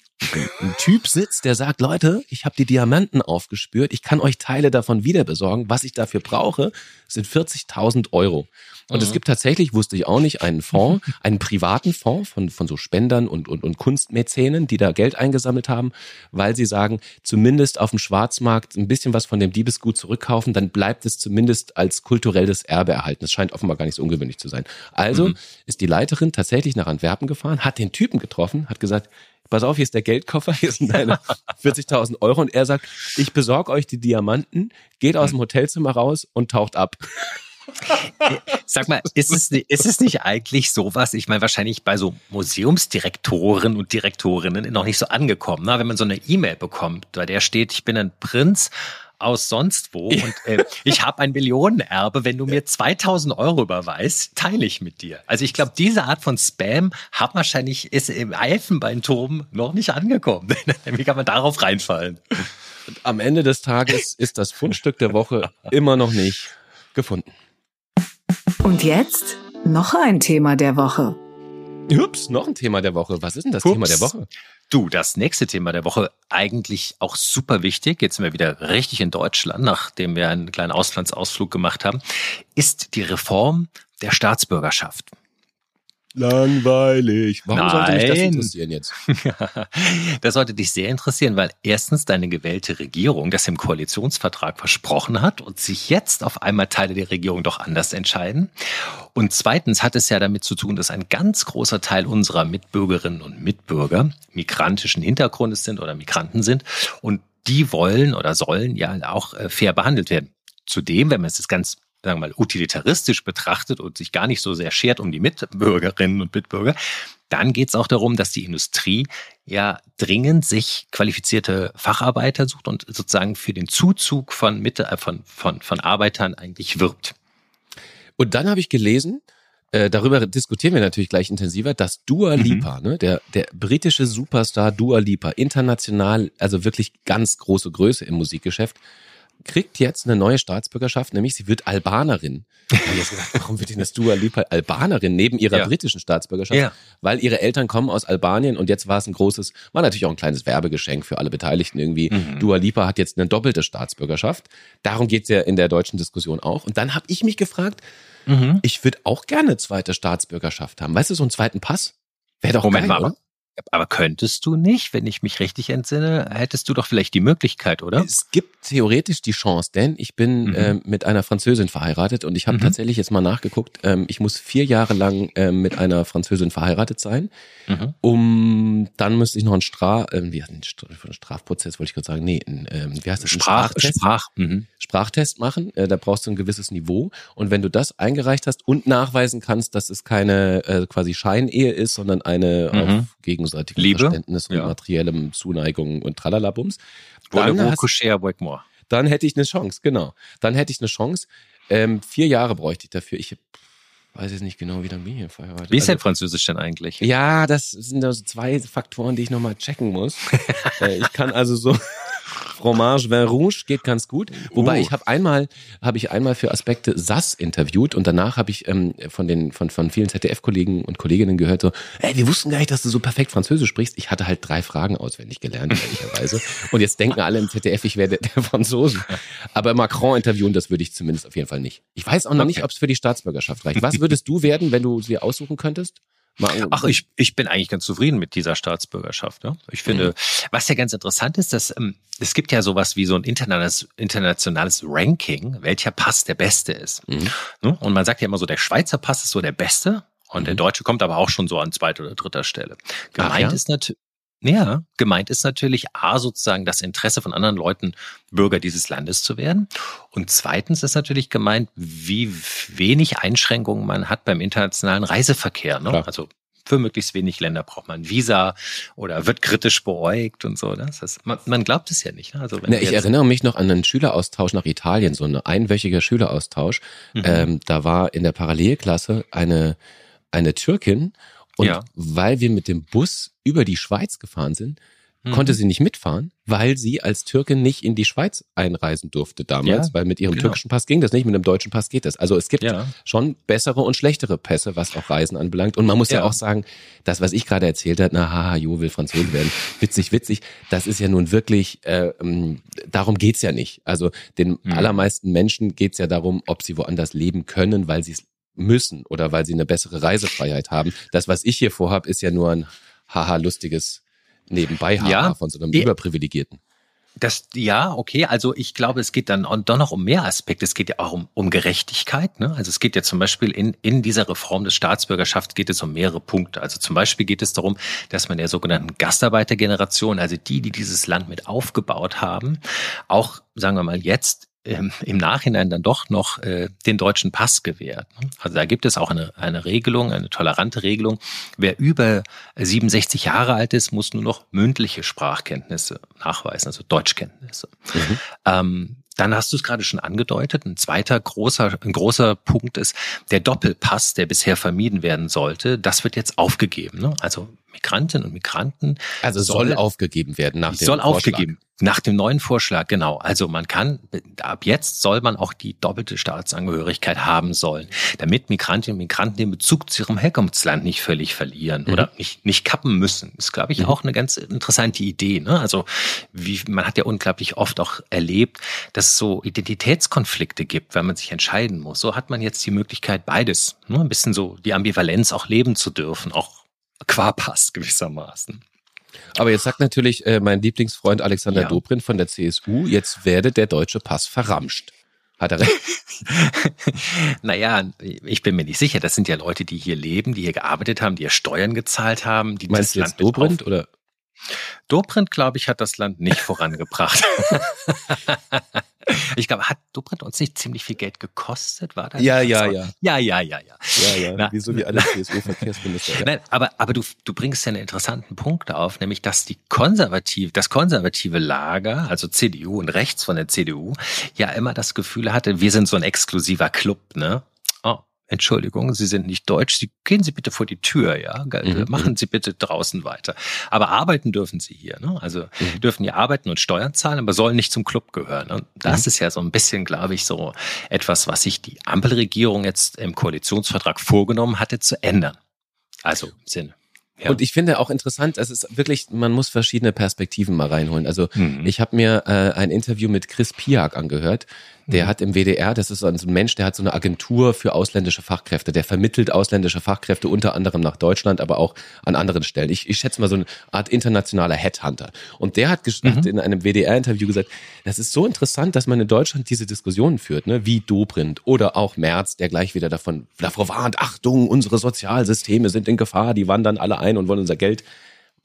ein Typ sitzt, der sagt, Leute, ich habe die Diamanten aufgespürt, ich kann euch Teile davon wieder besorgen. Was ich dafür brauche, sind 40.000 Euro. Und mhm. es gibt tatsächlich, wusste ich auch nicht, einen Fonds, einen privaten Fonds von, von so Spendern und, und, und Kunstmäzenen, die da Geld eingesammelt haben, weil sie sagen, zumindest auf dem Schwarzmarkt ein bisschen was von dem Diebesgut zurückkaufen, dann bleibt es zumindest als kulturelles Erbe erhalten. Das scheint offenbar gar nicht so ungewöhnlich zu sein. Also mhm. ist die Leiterin tatsächlich nach Antwerpen gefahren, hat den Typen getroffen, hat gesagt, pass auf, hier ist der Geldkoffer, hier sind deine 40.000 Euro und er sagt, ich besorge euch die Diamanten, geht aus dem Hotelzimmer raus und taucht ab. Sag mal, ist es, ist es nicht eigentlich sowas? Ich meine, wahrscheinlich bei so Museumsdirektoren und Direktorinnen noch nicht so angekommen, ne? wenn man so eine E-Mail bekommt, bei der steht, ich bin ein Prinz aus sonst wo und äh, ich habe ein Millionenerbe. Wenn du mir 2000 Euro überweist, teile ich mit dir. Also ich glaube, diese Art von Spam hat wahrscheinlich ist im Elfenbeinturm noch nicht angekommen. Wie kann man darauf reinfallen? Am Ende des Tages ist das Fundstück der Woche immer noch nicht gefunden. Und jetzt noch ein Thema der Woche. Ups, noch ein Thema der Woche. Was ist denn das Ups. Thema der Woche? Du, das nächste Thema der Woche, eigentlich auch super wichtig, jetzt sind wir wieder richtig in Deutschland, nachdem wir einen kleinen Auslandsausflug gemacht haben, ist die Reform der Staatsbürgerschaft. Langweilig. Warum Nein. sollte mich das interessieren jetzt? das sollte dich sehr interessieren, weil erstens deine gewählte Regierung das im Koalitionsvertrag versprochen hat und sich jetzt auf einmal Teile der Regierung doch anders entscheiden. Und zweitens hat es ja damit zu tun, dass ein ganz großer Teil unserer Mitbürgerinnen und Mitbürger migrantischen Hintergrundes sind oder Migranten sind und die wollen oder sollen ja auch äh, fair behandelt werden. Zudem, wenn man es ganz sagen wir mal, utilitaristisch betrachtet und sich gar nicht so sehr schert um die Mitbürgerinnen und Mitbürger, dann geht es auch darum, dass die Industrie ja dringend sich qualifizierte Facharbeiter sucht und sozusagen für den Zuzug von, Mitte, äh, von, von, von Arbeitern eigentlich wirbt. Und dann habe ich gelesen, äh, darüber diskutieren wir natürlich gleich intensiver, dass Dua mhm. Lipa, mhm. ne, der, der britische Superstar Dua Lipa, international, also wirklich ganz große Größe im Musikgeschäft, kriegt jetzt eine neue Staatsbürgerschaft, nämlich sie wird Albanerin. Habe jetzt gedacht, warum wird denn das Dua Lipa Albanerin neben ihrer ja. britischen Staatsbürgerschaft? Ja. Weil ihre Eltern kommen aus Albanien und jetzt war es ein großes, war natürlich auch ein kleines Werbegeschenk für alle Beteiligten irgendwie. Mhm. Dua Lipa hat jetzt eine doppelte Staatsbürgerschaft. Darum geht's ja in der deutschen Diskussion auch. Und dann habe ich mich gefragt, mhm. ich würde auch gerne eine zweite Staatsbürgerschaft haben. Weißt du, so einen zweiten Pass? Wäre doch Moment geil, mal, oder? Aber könntest du nicht, wenn ich mich richtig entsinne, hättest du doch vielleicht die Möglichkeit, oder? Es gibt theoretisch die Chance, denn ich bin mhm. äh, mit einer Französin verheiratet und ich habe mhm. tatsächlich jetzt mal nachgeguckt, ähm, ich muss vier Jahre lang äh, mit einer Französin verheiratet sein, mhm. um dann müsste ich noch einen Straf, äh, wie heißt ein Strafprozess, wollte ich gerade sagen, nee, ein, äh, wie heißt das? Sprach, Sprachtest? Sprach, mhm. Sprachtest machen, äh, da brauchst du ein gewisses Niveau und wenn du das eingereicht hast und nachweisen kannst, dass es keine äh, quasi Scheinehe ist, sondern eine mhm. auf gegenseitigem Liebe? Verständnis und ja. materiellem Zuneigung und Tralalabums, dann, hast, dann hätte ich eine Chance, genau. Dann hätte ich eine Chance. Ähm, vier Jahre bräuchte ich dafür. Ich weiß jetzt nicht genau, wie lange bin ich hier verheiratet. Wie ist denn also Französisch denn eigentlich? Ja, das sind also zwei Faktoren, die ich nochmal checken muss. Äh, ich kann also so Fromage Vin Rouge geht ganz gut. Wobei uh. ich habe einmal habe ich einmal für Aspekte SAS interviewt und danach habe ich ähm, von den von von vielen ZDF-Kollegen und Kolleginnen gehört so, ey, wir wussten gar nicht, dass du so perfekt Französisch sprichst. Ich hatte halt drei Fragen auswendig gelernt ehrlicherweise und jetzt denken alle im ZDF, ich werde der Franzose. Aber Macron interviewen, das würde ich zumindest auf jeden Fall nicht. Ich weiß auch noch okay. nicht, ob es für die Staatsbürgerschaft reicht. Was würdest du werden, wenn du sie aussuchen könntest? Ach, ich, ich bin eigentlich ganz zufrieden mit dieser Staatsbürgerschaft. Ja? Ich finde, mhm. was ja ganz interessant ist, dass ähm, es gibt ja sowas wie so ein internationales, internationales Ranking, welcher Pass der beste ist. Mhm. Ne? Und man sagt ja immer so, der Schweizer Pass ist so der beste und mhm. der deutsche kommt aber auch schon so an zweiter oder dritter Stelle. Gemeint ja? ist natürlich ja, gemeint ist natürlich A, sozusagen das Interesse von anderen Leuten, Bürger dieses Landes zu werden. Und zweitens ist natürlich gemeint, wie wenig Einschränkungen man hat beim internationalen Reiseverkehr. Ne? Also für möglichst wenig Länder braucht man Visa oder wird kritisch beäugt und so. Das heißt, man, man glaubt es ja nicht. Ne? Also wenn ja, ich erinnere mich noch an einen Schüleraustausch nach Italien, so ein einwöchiger Schüleraustausch. Mhm. Ähm, da war in der Parallelklasse eine, eine Türkin und ja. weil wir mit dem Bus über die Schweiz gefahren sind, mhm. konnte sie nicht mitfahren, weil sie als Türkin nicht in die Schweiz einreisen durfte damals, ja, weil mit ihrem genau. türkischen Pass ging das nicht, mit einem deutschen Pass geht das. Also es gibt ja. schon bessere und schlechtere Pässe, was auch Reisen anbelangt. Und man muss ja, auch sagen, das, was ich gerade erzählt habe, na haha, Jo will Franzose werden, witzig, witzig, das ist ja nun wirklich, äh, ähm, darum geht's ja nicht. Also den mhm. allermeisten Menschen geht's ja darum, ob sie woanders leben können, weil sie es müssen oder weil sie eine bessere Reisefreiheit haben. Das, was ich hier vorhab, ist ja nur ein haha lustiges nebenbei ja, von so einem die, Überprivilegierten. Das, ja, okay. Also ich glaube, es geht dann doch noch um mehr Aspekte. Es geht ja auch um, um Gerechtigkeit. Ne? Also es geht ja zum Beispiel in, in dieser Reform des Staatsbürgerschafts geht es um mehrere Punkte. Also zum Beispiel geht es darum, dass man der sogenannten Gastarbeitergeneration, also die, die dieses Land mit aufgebaut haben, auch, sagen wir mal, jetzt ähm, im Nachhinein dann doch noch äh, den deutschen Pass gewährt. Ne? Also da gibt es auch eine, eine Regelung, eine tolerante Regelung. Wer über 67 Jahre alt ist, muss nur noch mündliche Sprachkenntnisse nachweisen, also Deutschkenntnisse. Mhm. Ähm, dann hast du es gerade schon angedeutet. Ein zweiter großer, ein großer Punkt ist der Doppelpass, der bisher vermieden werden sollte. Das wird jetzt aufgegeben. Ne? Also Migrantinnen und Migranten. Also soll, soll aufgegeben werden nach dem Soll Vorschlag. aufgegeben. Nach dem neuen Vorschlag, genau. Also man kann, ab jetzt soll man auch die doppelte Staatsangehörigkeit haben sollen, damit Migrantinnen und Migranten den Bezug zu ihrem Herkunftsland nicht völlig verlieren mhm. oder nicht, nicht kappen müssen. Das ist, glaube ich, mhm. auch eine ganz interessante Idee. Ne? Also wie, man hat ja unglaublich oft auch erlebt, dass es so Identitätskonflikte gibt, wenn man sich entscheiden muss. So hat man jetzt die Möglichkeit, beides, ne? ein bisschen so die Ambivalenz auch leben zu dürfen, auch qua Pass gewissermaßen. Aber jetzt sagt natürlich äh, mein Lieblingsfreund Alexander ja. Dobrindt von der CSU, jetzt werde der deutsche Pass verramscht. Hat er recht? naja, ich bin mir nicht sicher. Das sind ja Leute, die hier leben, die hier gearbeitet haben, die hier Steuern gezahlt haben. Die Meinst du jetzt Dobrindt oder? Dobrindt, glaube ich, hat das Land nicht vorangebracht. Ich glaube, hat Dobrindt uns nicht ziemlich viel Geld gekostet? War das? Ja, ja, ja. Ja, ja, ja, ja. Ja, ja. Na, Wieso wie alle CSU-Verkehrsminister. Ja. Nein, aber, aber du, du bringst ja einen interessanten Punkt auf, nämlich, dass die konservative, das konservative Lager, also CDU und rechts von der CDU, ja immer das Gefühl hatte, wir sind so ein exklusiver Club, ne? Entschuldigung, Sie sind nicht deutsch, Sie gehen Sie bitte vor die Tür, ja, mhm. machen Sie bitte draußen weiter. Aber arbeiten dürfen Sie hier, ne? Also mhm. dürfen ja arbeiten und Steuern zahlen, aber sollen nicht zum Club gehören. Und das mhm. ist ja so ein bisschen, glaube ich, so etwas, was sich die Ampelregierung jetzt im Koalitionsvertrag vorgenommen hatte zu ändern. Also im Sinne. Ja. Und ich finde auch interessant, es ist wirklich, man muss verschiedene Perspektiven mal reinholen. Also mhm. ich habe mir äh, ein Interview mit Chris Piak angehört, der mhm. hat im WDR, das ist so ein Mensch, der hat so eine Agentur für ausländische Fachkräfte. Der vermittelt ausländische Fachkräfte unter anderem nach Deutschland, aber auch an anderen Stellen. Ich, ich schätze mal so eine Art internationaler Headhunter. Und der hat, mhm. hat in einem WDR-Interview gesagt, das ist so interessant, dass man in Deutschland diese Diskussionen führt, ne? wie Dobrindt oder auch Merz, der gleich wieder davon davor warnt, Achtung, unsere Sozialsysteme sind in Gefahr, die wandern alle ein und wollen unser Geld.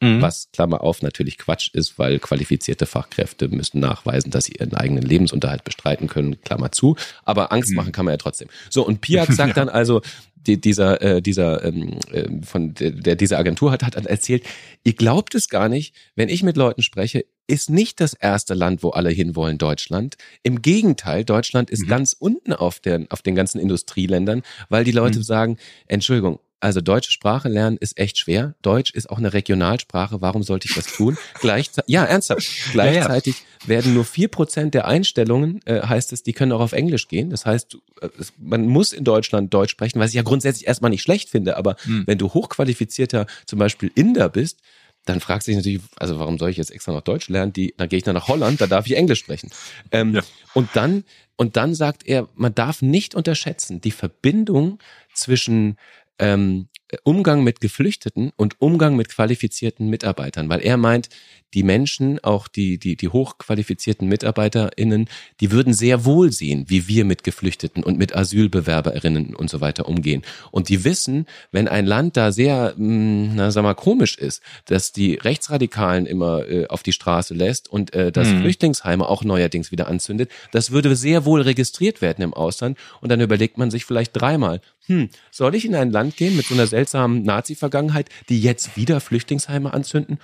Mhm. Was, Klammer auf, natürlich Quatsch ist, weil qualifizierte Fachkräfte müssen nachweisen, dass sie ihren eigenen Lebensunterhalt bestreiten können, Klammer zu. Aber Angst mhm. machen kann man ja trotzdem. So, und Piak sagt ja. dann also, die, dieser, äh, dieser, ähm, äh, von der, der diese Agentur hat, hat erzählt, ihr glaubt es gar nicht, wenn ich mit Leuten spreche, ist nicht das erste Land, wo alle hinwollen, Deutschland. Im Gegenteil, Deutschland ist mhm. ganz unten auf, der, auf den ganzen Industrieländern, weil die Leute mhm. sagen, Entschuldigung, also deutsche Sprache lernen ist echt schwer. Deutsch ist auch eine Regionalsprache. Warum sollte ich das tun? Gleichzeitig, ja, ernsthaft. Gleichzeitig ja, ja. werden nur vier Prozent der Einstellungen, äh, heißt es, die können auch auf Englisch gehen. Das heißt, äh, man muss in Deutschland Deutsch sprechen, was ich ja grundsätzlich erstmal nicht schlecht finde. Aber hm. wenn du hochqualifizierter zum Beispiel Inder bist, dann fragt sich natürlich, also warum soll ich jetzt extra noch Deutsch lernen? Die, dann gehe ich dann nach Holland, da darf ich Englisch sprechen. Ähm, ja. Und dann, und dann sagt er, man darf nicht unterschätzen die Verbindung zwischen ähm, Umgang mit Geflüchteten und Umgang mit qualifizierten Mitarbeitern, weil er meint, die Menschen, auch die, die, die hochqualifizierten MitarbeiterInnen, die würden sehr wohl sehen, wie wir mit Geflüchteten und mit AsylbewerberInnen und so weiter umgehen. Und die wissen, wenn ein Land da sehr, hm, na, sag mal, komisch ist, dass die Rechtsradikalen immer äh, auf die Straße lässt und äh, das mhm. Flüchtlingsheime auch neuerdings wieder anzündet, das würde sehr wohl registriert werden im Ausland. Und dann überlegt man sich vielleicht dreimal, hm, soll ich in ein Land gehen mit so einer seltsamen Nazi-Vergangenheit, die jetzt wieder Flüchtlingsheime anzünden?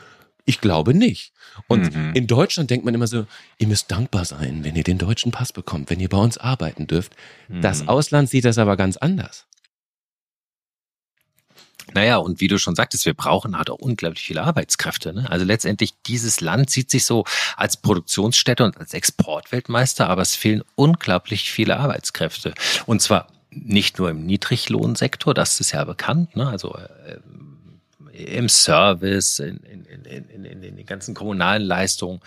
Ich glaube nicht. Und mhm. in Deutschland denkt man immer so, ihr müsst dankbar sein, wenn ihr den deutschen Pass bekommt, wenn ihr bei uns arbeiten dürft. Mhm. Das Ausland sieht das aber ganz anders. Naja, und wie du schon sagtest, wir brauchen halt auch unglaublich viele Arbeitskräfte. Ne? Also letztendlich, dieses Land sieht sich so als Produktionsstätte und als Exportweltmeister, aber es fehlen unglaublich viele Arbeitskräfte. Und zwar nicht nur im Niedriglohnsektor, das ist ja bekannt, ne? also äh, im Service, in, in, in, in, in den ganzen kommunalen Leistungen,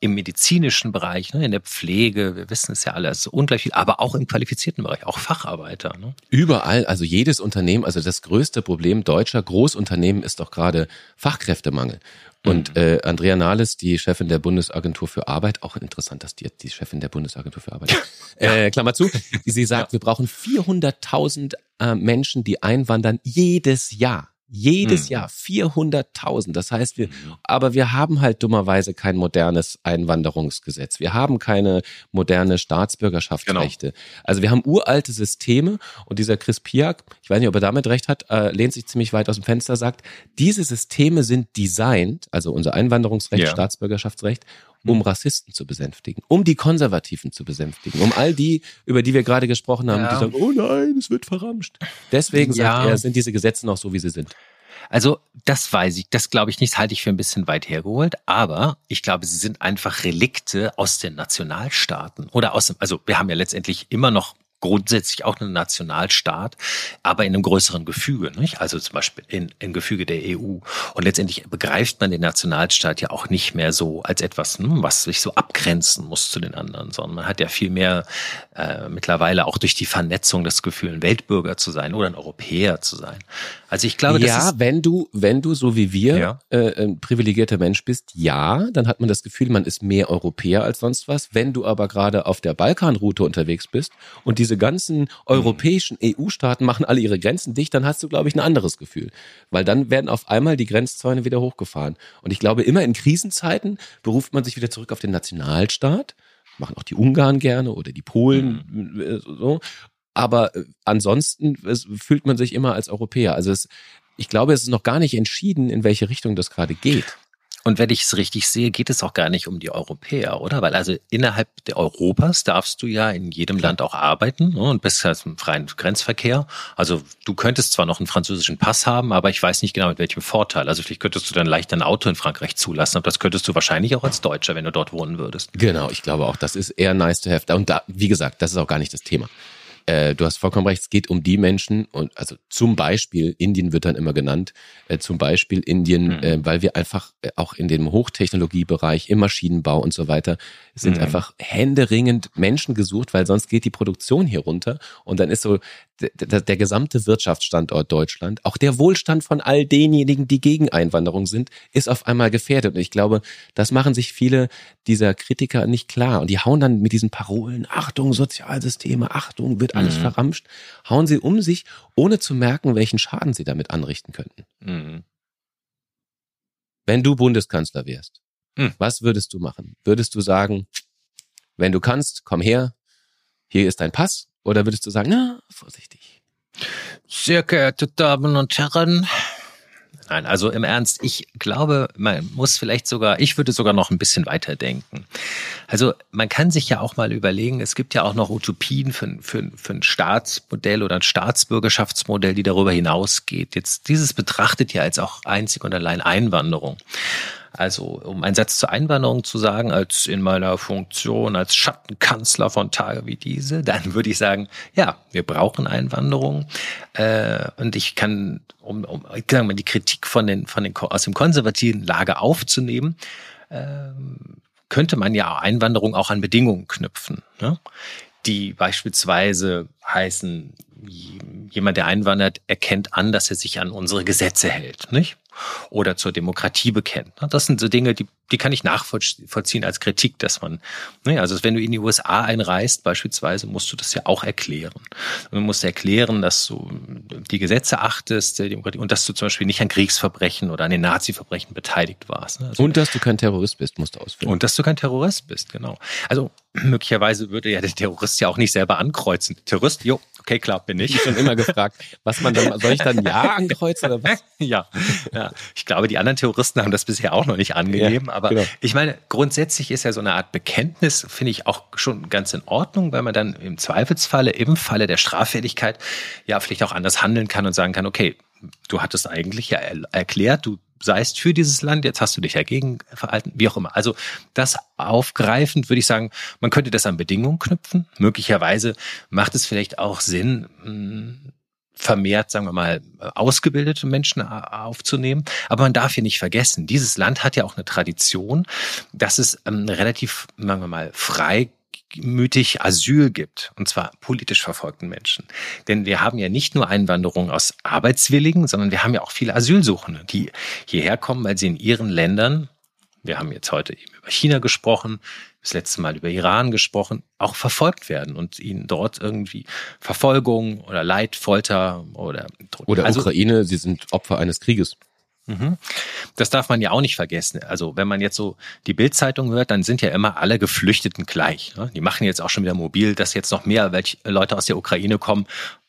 im medizinischen Bereich, ne, in der Pflege, wir wissen es ja alles, ungleich viel, aber auch im qualifizierten Bereich, auch Facharbeiter. Ne? Überall, also jedes Unternehmen, also das größte Problem deutscher Großunternehmen ist doch gerade Fachkräftemangel. Und mhm. äh, Andrea Nahles, die Chefin der Bundesagentur für Arbeit, auch interessant, dass die die Chefin der Bundesagentur für Arbeit, äh, Klammer zu, sie sagt, ja. wir brauchen 400.000 äh, Menschen, die einwandern jedes Jahr. Jedes hm. Jahr 400.000. Das heißt, wir, mhm. aber wir haben halt dummerweise kein modernes Einwanderungsgesetz. Wir haben keine moderne Staatsbürgerschaftsrechte. Genau. Also wir haben uralte Systeme und dieser Chris Piak, ich weiß nicht, ob er damit recht hat, äh, lehnt sich ziemlich weit aus dem Fenster, sagt, diese Systeme sind designt, also unser Einwanderungsrecht, ja. Staatsbürgerschaftsrecht, um Rassisten zu besänftigen, um die Konservativen zu besänftigen, um all die, über die wir gerade gesprochen haben, ja. die sagen, oh nein, es wird verramscht. Deswegen ja. sagt er, sind diese Gesetze noch so, wie sie sind. Also das weiß ich, das glaube ich nicht, halte ich für ein bisschen weit hergeholt, aber ich glaube, sie sind einfach Relikte aus den Nationalstaaten oder aus dem, also wir haben ja letztendlich immer noch grundsätzlich auch ein Nationalstaat, aber in einem größeren Gefüge, nicht? also zum Beispiel in, in Gefüge der EU. Und letztendlich begreift man den Nationalstaat ja auch nicht mehr so als etwas, hm, was sich so abgrenzen muss zu den anderen, sondern man hat ja viel mehr äh, mittlerweile auch durch die Vernetzung das Gefühl, ein Weltbürger zu sein oder ein Europäer zu sein. Also ich glaube, ja, wenn du, wenn du so wie wir ja. äh, ein privilegierter Mensch bist, ja, dann hat man das Gefühl, man ist mehr Europäer als sonst was. Wenn du aber gerade auf der Balkanroute unterwegs bist und diese ganzen europäischen. EU-Staaten machen alle ihre Grenzen dicht, dann hast du, glaube ich, ein anderes Gefühl, weil dann werden auf einmal die Grenzzäune wieder hochgefahren. Und ich glaube, immer in Krisenzeiten beruft man sich wieder zurück auf den Nationalstaat machen auch die Ungarn gerne oder die Polen mhm. so aber äh, ansonsten fühlt man sich immer als Europäer. Also es, ich glaube, es ist noch gar nicht entschieden, in welche Richtung das gerade geht. Und wenn ich es richtig sehe, geht es auch gar nicht um die Europäer, oder? Weil also innerhalb der Europas darfst du ja in jedem Land auch arbeiten ne? und bist halt im freien Grenzverkehr. Also du könntest zwar noch einen französischen Pass haben, aber ich weiß nicht genau mit welchem Vorteil. Also vielleicht könntest du dann leicht ein Auto in Frankreich zulassen, aber das könntest du wahrscheinlich auch als Deutscher, wenn du dort wohnen würdest. Genau, ich glaube auch, das ist eher nice to have. Und da, wie gesagt, das ist auch gar nicht das Thema äh, du hast vollkommen recht, es geht um die Menschen und also zum Beispiel, Indien wird dann immer genannt, äh, zum Beispiel Indien, mhm. äh, weil wir einfach äh, auch in dem Hochtechnologiebereich, im Maschinenbau und so weiter, sind mhm. einfach händeringend Menschen gesucht, weil sonst geht die Produktion hier runter und dann ist so der, der gesamte Wirtschaftsstandort Deutschland, auch der Wohlstand von all denjenigen, die gegen Einwanderung sind, ist auf einmal gefährdet. Und ich glaube, das machen sich viele dieser Kritiker nicht klar. Und die hauen dann mit diesen Parolen, Achtung, Sozialsysteme, Achtung, wird alles mhm. verramscht, hauen sie um sich, ohne zu merken, welchen Schaden sie damit anrichten könnten. Mhm. Wenn du Bundeskanzler wärst, mhm. was würdest du machen? Würdest du sagen, wenn du kannst, komm her, hier ist dein Pass? Oder würdest du sagen, na, vorsichtig? Sehr geehrte Damen und Herren, Nein, also im Ernst, ich glaube, man muss vielleicht sogar, ich würde sogar noch ein bisschen weiter denken. Also man kann sich ja auch mal überlegen, es gibt ja auch noch Utopien für, für, für ein Staatsmodell oder ein Staatsbürgerschaftsmodell, die darüber hinausgeht. Jetzt dieses betrachtet ja als auch einzig und allein Einwanderung. Also, um einen Satz zur Einwanderung zu sagen, als in meiner Funktion als Schattenkanzler von Tage wie diese, dann würde ich sagen, ja, wir brauchen Einwanderung. Äh, und ich kann, um, um sagen wir, die Kritik von den, von den, aus dem konservativen Lager aufzunehmen, äh, könnte man ja Einwanderung auch an Bedingungen knüpfen. Ne? die beispielsweise heißen, jemand, der einwandert, erkennt an, dass er sich an unsere Gesetze hält, nicht? Oder zur Demokratie bekennt. Das sind so Dinge, die, die kann ich nachvollziehen als Kritik, dass man, ne, also wenn du in die USA einreist beispielsweise, musst du das ja auch erklären. du musst erklären, dass du die Gesetze achtest, der Demokratie, und dass du zum Beispiel nicht an Kriegsverbrechen oder an den Nazi-Verbrechen beteiligt warst. Also, und dass du kein Terrorist bist, musst du ausführen. Und dass du kein Terrorist bist, genau. Also möglicherweise würde ja der Terrorist ja auch nicht selber ankreuzen. Terrorist, jo, okay, klar, bin ich. Ich schon immer gefragt, was man dann, soll ich dann Ja ankreuzen oder was? ja, ja. Ich glaube, die anderen Terroristen haben das bisher auch noch nicht angegeben, ja, aber genau. ich meine, grundsätzlich ist ja so eine Art Bekenntnis, finde ich auch schon ganz in Ordnung, weil man dann im Zweifelsfalle, im Falle der Straffälligkeit ja vielleicht auch anders handeln kann und sagen kann, okay, du hattest eigentlich ja erklärt, du seist für dieses Land, jetzt hast du dich dagegen verhalten, wie auch immer. Also das aufgreifend würde ich sagen, man könnte das an Bedingungen knüpfen. Möglicherweise macht es vielleicht auch Sinn, hm, vermehrt, sagen wir mal, ausgebildete Menschen aufzunehmen. Aber man darf hier nicht vergessen, dieses Land hat ja auch eine Tradition, dass es ähm, relativ, sagen wir mal, frei mütig Asyl gibt, und zwar politisch verfolgten Menschen. Denn wir haben ja nicht nur Einwanderung aus Arbeitswilligen, sondern wir haben ja auch viele Asylsuchende, die hierher kommen, weil sie in ihren Ländern, wir haben jetzt heute eben über China gesprochen, das letzte Mal über Iran gesprochen, auch verfolgt werden und ihnen dort irgendwie Verfolgung oder Leid, Folter oder Oder also, Ukraine, sie sind Opfer eines Krieges. Mhm. Das darf man ja auch nicht vergessen. Also wenn man jetzt so die Bildzeitung hört, dann sind ja immer alle Geflüchteten gleich. Ne? Die machen jetzt auch schon wieder mobil, dass jetzt noch mehr Leute aus der Ukraine kommen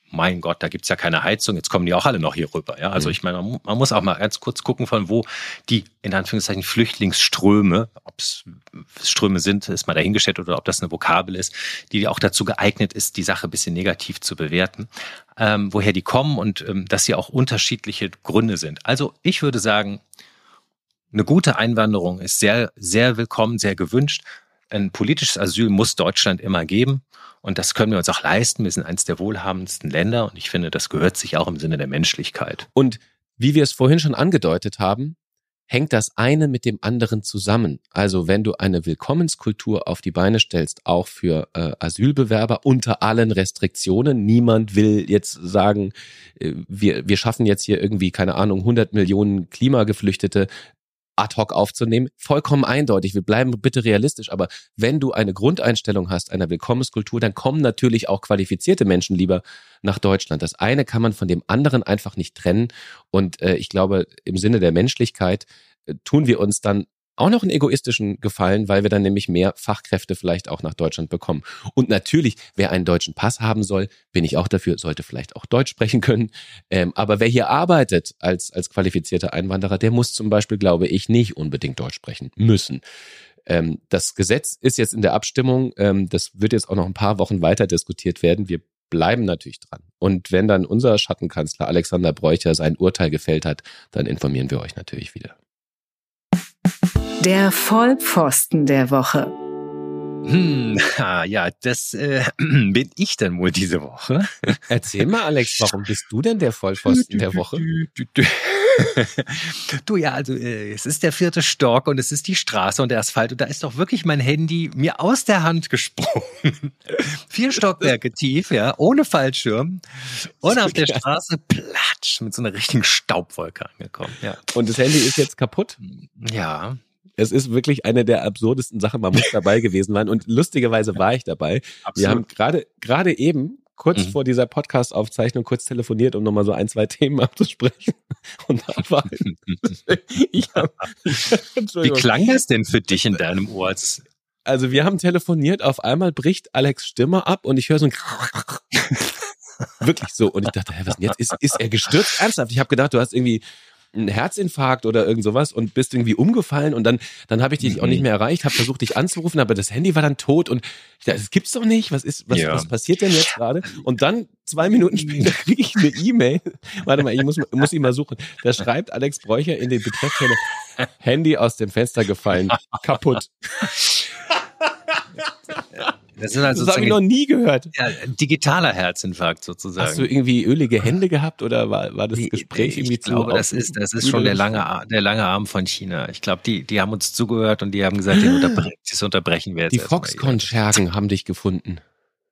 mein Gott, da gibt's ja keine Heizung, jetzt kommen die auch alle noch hier rüber. Ja? Also mhm. ich meine, man muss auch mal ganz kurz gucken, von wo die in Anführungszeichen Flüchtlingsströme, ob es Ströme sind, ist mal dahingestellt oder ob das eine Vokabel ist, die auch dazu geeignet ist, die Sache ein bisschen negativ zu bewerten, ähm, woher die kommen und ähm, dass sie auch unterschiedliche Gründe sind. Also ich würde sagen, eine gute Einwanderung ist sehr, sehr willkommen, sehr gewünscht. Ein politisches Asyl muss Deutschland immer geben. Und das können wir uns auch leisten. Wir sind eines der wohlhabendsten Länder und ich finde, das gehört sich auch im Sinne der Menschlichkeit. Und wie wir es vorhin schon angedeutet haben, hängt das eine mit dem anderen zusammen. Also wenn du eine Willkommenskultur auf die Beine stellst, auch für äh, Asylbewerber unter allen Restriktionen, niemand will jetzt sagen, äh, wir, wir schaffen jetzt hier irgendwie, keine Ahnung, 100 Millionen Klimageflüchtete, ad hoc aufzunehmen. Vollkommen eindeutig. Wir bleiben bitte realistisch. Aber wenn du eine Grundeinstellung hast einer Willkommenskultur, dann kommen natürlich auch qualifizierte Menschen lieber nach Deutschland. Das eine kann man von dem anderen einfach nicht trennen. Und äh, ich glaube, im Sinne der Menschlichkeit äh, tun wir uns dann auch noch einen egoistischen Gefallen, weil wir dann nämlich mehr Fachkräfte vielleicht auch nach Deutschland bekommen. Und natürlich, wer einen deutschen Pass haben soll, bin ich auch dafür, sollte vielleicht auch Deutsch sprechen können. Ähm, aber wer hier arbeitet als, als qualifizierter Einwanderer, der muss zum Beispiel, glaube ich, nicht unbedingt Deutsch sprechen müssen. Ähm, das Gesetz ist jetzt in der Abstimmung. Ähm, das wird jetzt auch noch ein paar Wochen weiter diskutiert werden. Wir bleiben natürlich dran. Und wenn dann unser Schattenkanzler Alexander Bräucher sein Urteil gefällt hat, dann informieren wir euch natürlich wieder. Der Vollpfosten der Woche. Hm, ja, das äh, bin ich dann wohl diese Woche. Erzähl mal, Alex, warum bist du denn der Vollpfosten der Woche? du ja, also äh, es ist der vierte Stock und es ist die Straße und der Asphalt und da ist doch wirklich mein Handy mir aus der Hand gesprungen. Vier Stockwerke tief, ja, ohne Fallschirm und auf der Straße platsch mit so einer richtigen Staubwolke angekommen. Ja. Und das Handy ist jetzt kaputt? Ja. Es ist wirklich eine der absurdesten Sachen. Man muss dabei gewesen sein. Und lustigerweise war ich dabei. Absolut. Wir haben gerade gerade eben kurz mhm. vor dieser Podcast-Aufzeichnung kurz telefoniert, um nochmal so ein, zwei Themen abzusprechen. Und da war ich hab, Wie klang das denn für dich in deinem Ohr? Also wir haben telefoniert, auf einmal bricht Alex Stimme ab und ich höre so ein Wirklich so. Und ich dachte, hä, was denn jetzt? Ist, ist er gestürzt? Ernsthaft? Ich habe gedacht, du hast irgendwie einen Herzinfarkt oder irgend sowas und bist irgendwie umgefallen und dann dann habe ich dich mhm. auch nicht mhm. mehr erreicht, habe versucht dich anzurufen, aber das Handy war dann tot und ich dachte, das gibt's doch nicht. Was ist was, ja. was passiert denn jetzt gerade? Und dann zwei Minuten später kriege ich eine E-Mail. Warte mal, ich muss muss ihn mal suchen. Da schreibt Alex Bräucher in den Betreffzeile Handy aus dem Fenster gefallen, kaputt. Das, sind also das habe ich noch nie gehört. Ja, digitaler Herzinfarkt sozusagen. Hast du irgendwie ölige Hände gehabt oder war, war das Gespräch ich irgendwie ich zu glaube, das ist das ist schon der lange der lange Arm von China. Ich glaube, die die haben uns zugehört und die haben gesagt, ah, unterbre das unterbrechen wir jetzt. Die Foxconn-Schergen haben dich gefunden.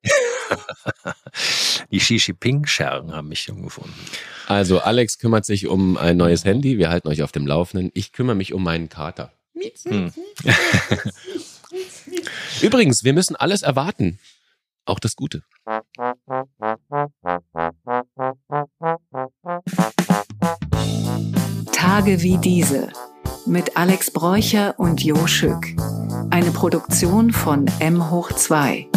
die Xi Jinping-Schergen haben mich schon gefunden. Also Alex kümmert sich um ein neues Handy. Wir halten euch auf dem Laufenden. Ich kümmere mich um meinen Kater. Hm. Übrigens, wir müssen alles erwarten. Auch das Gute. Tage wie diese mit Alex Bräucher und Jo Schück. Eine Produktion von M hoch 2.